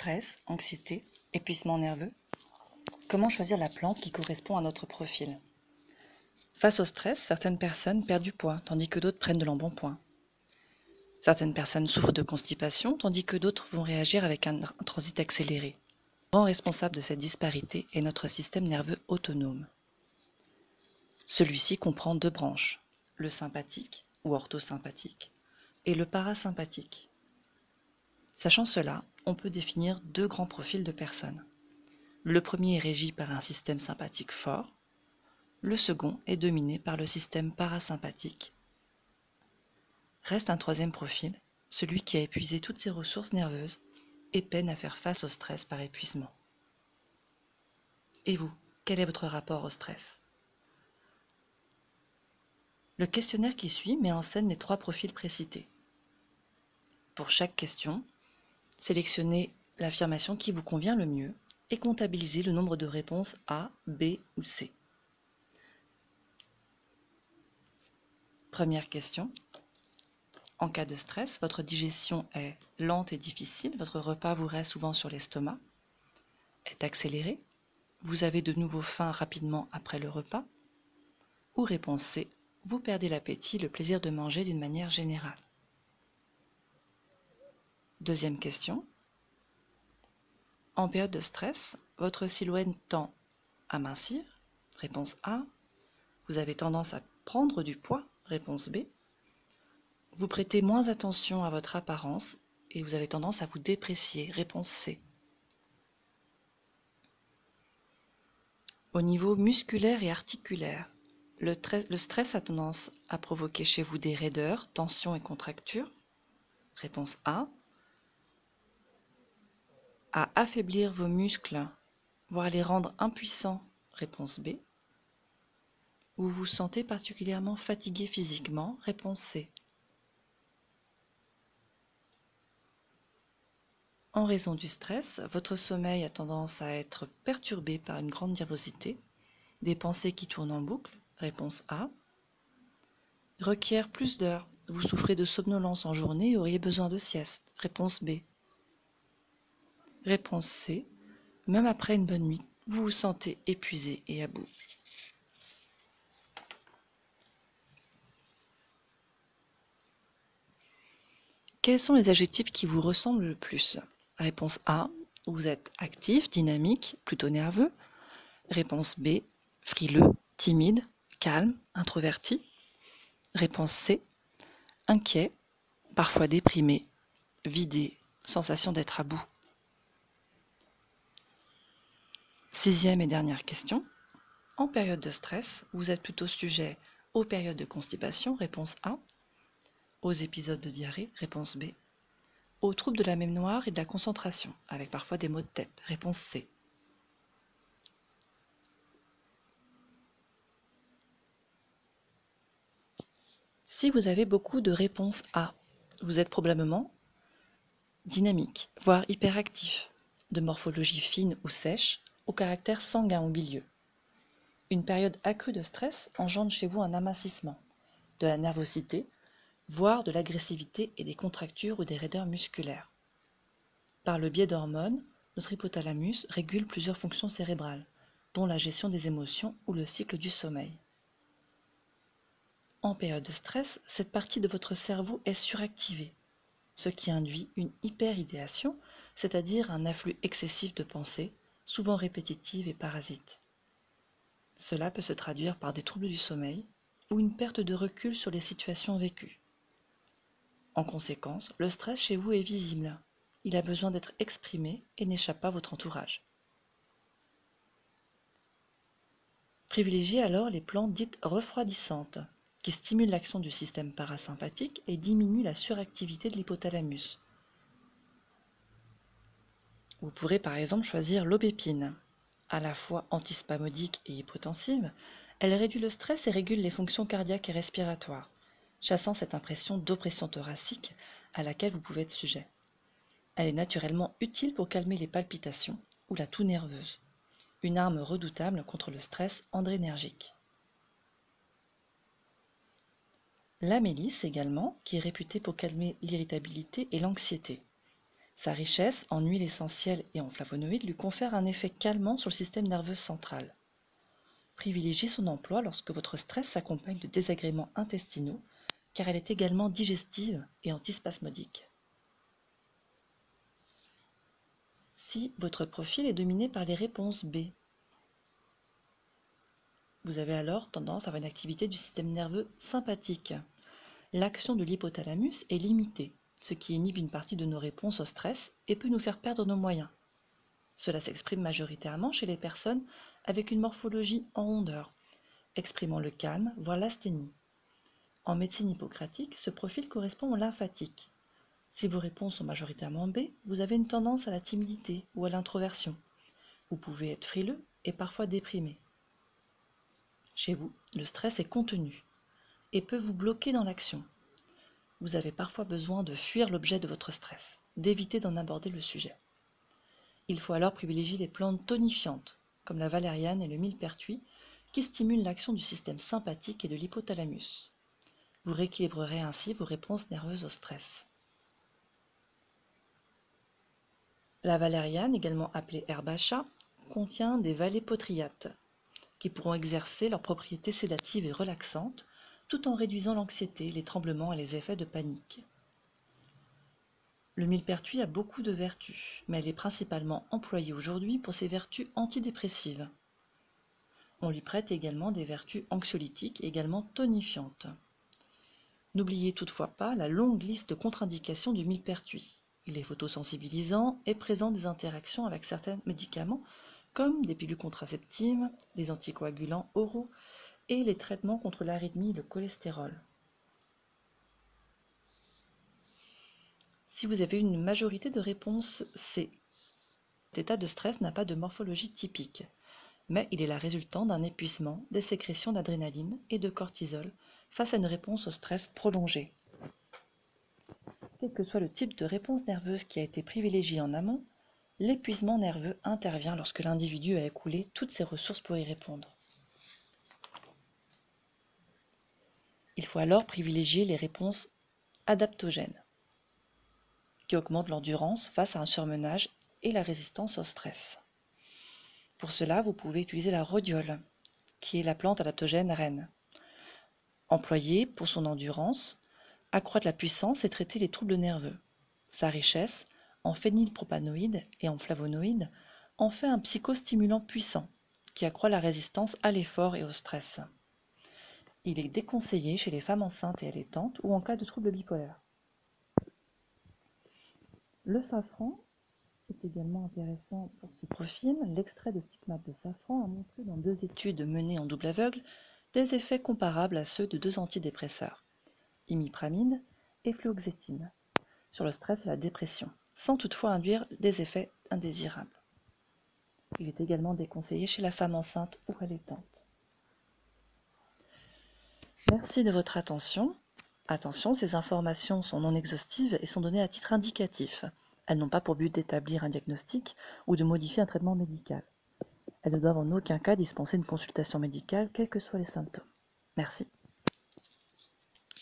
Stress, anxiété, épuisement nerveux Comment choisir la plante qui correspond à notre profil? Face au stress, certaines personnes perdent du poids, tandis que d'autres prennent de l'embonpoint. Certaines personnes souffrent de constipation, tandis que d'autres vont réagir avec un transit accéléré. Le grand responsable de cette disparité est notre système nerveux autonome. Celui-ci comprend deux branches, le sympathique ou orthosympathique et le parasympathique. Sachant cela, on peut définir deux grands profils de personnes. Le premier est régi par un système sympathique fort, le second est dominé par le système parasympathique. Reste un troisième profil, celui qui a épuisé toutes ses ressources nerveuses et peine à faire face au stress par épuisement. Et vous, quel est votre rapport au stress? Le questionnaire qui suit met en scène les trois profils précités. Pour chaque question, Sélectionnez l'affirmation qui vous convient le mieux et comptabilisez le nombre de réponses A, B ou C. Première question. En cas de stress, votre digestion est lente et difficile, votre repas vous reste souvent sur l'estomac, est accéléré, vous avez de nouveau faim rapidement après le repas, ou réponse C, vous perdez l'appétit, le plaisir de manger d'une manière générale. Deuxième question. En période de stress, votre silhouette tend à mincir Réponse A. Vous avez tendance à prendre du poids Réponse B. Vous prêtez moins attention à votre apparence et vous avez tendance à vous déprécier Réponse C. Au niveau musculaire et articulaire, le, stress a tendance à provoquer chez vous des raideurs, tensions et contractures Réponse A à affaiblir vos muscles, voire les rendre impuissants Réponse B. Vous vous sentez particulièrement fatigué physiquement Réponse C. En raison du stress, votre sommeil a tendance à être perturbé par une grande nervosité, des pensées qui tournent en boucle, réponse A. Requiert plus d'heures, vous souffrez de somnolence en journée et auriez besoin de sieste, réponse B. Réponse C. Même après une bonne nuit, vous vous sentez épuisé et à bout. Quels sont les adjectifs qui vous ressemblent le plus? Réponse A. Vous êtes actif, dynamique, plutôt nerveux. Réponse B. Frileux, timide, calme, introverti. Réponse C. Inquiet, parfois déprimé, vidé, sensation d'être à bout. Sixième et dernière question. En période de stress, vous êtes plutôt sujet aux périodes de constipation, réponse A, aux épisodes de diarrhée, réponse B, aux troubles de la mémoire et de la concentration, avec parfois des maux de tête, réponse C. Si vous avez beaucoup de réponses A, vous êtes probablement dynamique, voire hyperactif, de morphologie fine ou sèche, caractère sanguin au milieu. Une période accrue de stress engendre chez vous un amincissement, de la nervosité, voire de l'agressivité et des contractures ou des raideurs musculaires. Par le biais d'hormones, notre hypothalamus régule plusieurs fonctions cérébrales, dont la gestion des émotions ou le cycle du sommeil. En période de stress, cette partie de votre cerveau est suractivée, ce qui induit une hyperidéation, c'est-à-dire un afflux excessif de pensées, souvent répétitives et parasites. Cela peut se traduire par des troubles du sommeil ou une perte de recul sur les situations vécues. En conséquence, le stress chez vous est visible. Il a besoin d'être exprimé et n'échappe pas à votre entourage. Privilégiez alors les plantes dites refroidissantes, qui stimulent l'action du système parasympathique et diminuent la suractivité de l'hypothalamus, vous pourrez par exemple choisir l'aubépine. À la fois antispasmodique et hypotensive, elle réduit le stress et régule les fonctions cardiaques et respiratoires, chassant cette impression d'oppression thoracique à laquelle vous pouvez être sujet. Elle est naturellement utile pour calmer les palpitations ou la toux nerveuse, une arme redoutable contre le stress andrénergique. La mélisse également, qui est réputée pour calmer l'irritabilité et l'anxiété. Sa richesse en huile essentielle et en flavonoïdes lui confère un effet calmant sur le système nerveux central. Privilégiez son emploi lorsque votre stress s'accompagne de désagréments intestinaux, car elle est également digestive et antispasmodique. Si votre profil est dominé par les réponses B, vous avez alors tendance à avoir une activité du système nerveux sympathique. L'action de l'hypothalamus est limitée, ce qui inhibe une partie de nos réponses au stress et peut nous faire perdre nos moyens. Cela s'exprime majoritairement chez les personnes avec une morphologie en rondeur, exprimant le calme, voire l'asthénie. En médecine hippocratique, ce profil correspond au lymphatique. Si vos réponses sont majoritairement B, vous avez une tendance à la timidité ou à l'introversion. Vous pouvez être frileux et parfois déprimé. Chez vous, le stress est contenu et peut vous bloquer dans l'action. Vous avez parfois besoin de fuir l'objet de votre stress, d'éviter d'en aborder le sujet. Il faut alors privilégier les plantes tonifiantes, comme la valériane et le millepertuis, qui stimulent l'action du système sympathique et de l'hypothalamus. Vous rééquilibrerez ainsi vos réponses nerveuses au stress. La valériane, également appelée chat, contient des vallépotriates, qui pourront exercer leurs propriétés sédatives et relaxantes, tout en réduisant l'anxiété, les tremblements et les effets de panique. Le millepertuis a beaucoup de vertus, mais elle est principalement employée aujourd'hui pour ses vertus antidépressives. On lui prête également des vertus anxiolytiques, également tonifiantes. N'oubliez toutefois pas la longue liste de contre-indications du millepertuis. Il est photosensibilisant et présente des interactions avec certains médicaments comme des pilules contraceptives, les anticoagulants oraux et les traitements contre l'arythmie et le cholestérol. Si vous avez une majorité de réponses C, cet état de stress n'a pas de morphologie typique, mais il est la résultante d'un épuisement des sécrétions d'adrénaline et de cortisol face à une réponse au stress prolongée. Quel que soit le type de réponse nerveuse qui a été privilégiée en amont, L'épuisement nerveux intervient lorsque l'individu a écoulé toutes ses ressources pour y répondre. Il faut alors privilégier les réponses adaptogènes, qui augmentent l'endurance face à un surmenage et la résistance au stress. Pour cela, vous pouvez utiliser la rhodiole, qui est la plante adaptogène reine. Employée pour son endurance, accroître la puissance et traiter les troubles nerveux. Sa richesse en phénylpropanoïdes et en flavonoïdes, en fait un psychostimulant puissant qui accroît la résistance à l'effort et au stress. Il est déconseillé chez les femmes enceintes et allaitantes ou en cas de troubles bipolaires. Le safran est également intéressant pour ce profil. L'extrait de stigmate de safran a montré dans deux études menées en double aveugle des effets comparables à ceux de deux antidépresseurs, imipramide et fluoxétine, sur le stress et la dépression sans toutefois induire des effets indésirables. Il est également déconseillé chez la femme enceinte ou allaitante. Merci de votre attention. Attention, ces informations sont non exhaustives et sont données à titre indicatif. Elles n'ont pas pour but d'établir un diagnostic ou de modifier un traitement médical. Elles ne doivent en aucun cas dispenser une consultation médicale, quels que soient les symptômes. Merci.